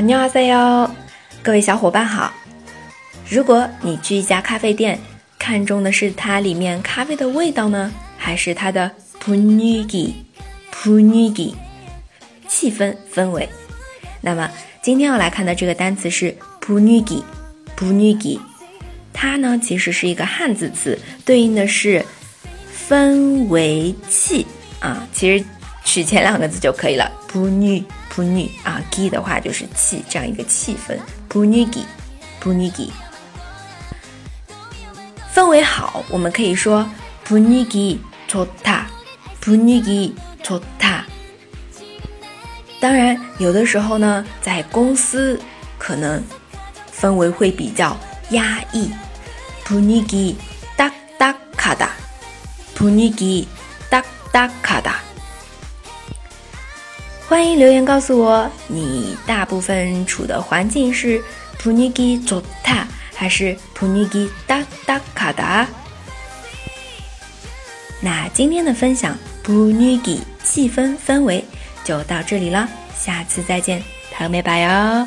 哈尼阿塞哟，各位小伙伴好。如果你去一家咖啡店，看中的是它里面咖啡的味道呢，还是它的普尼吉普尼吉气氛氛围？那么今天要来看的这个单词是普尼吉普尼吉，它呢其实是一个汉字词，对应的是氛围气啊。其实取前两个字就可以了，普尼。普尼啊，gi 的话就是气，这样一个气氛。普尼吉，普尼吉，氛围好，我们可以说普尼吉좋 다， 普尼吉좋 다。 当然，有的时候呢，在公司可能氛围会比较压抑，普尼吉딱딱하 다， 普尼吉딱딱하 다。 欢迎留言告诉我，你大部分处的环境是 Punigi Jota 还是 Punigi Da Da Kada？那今天的分享 Punigi 气氛氛围就到这里了，下次再见，朋友们拜哟。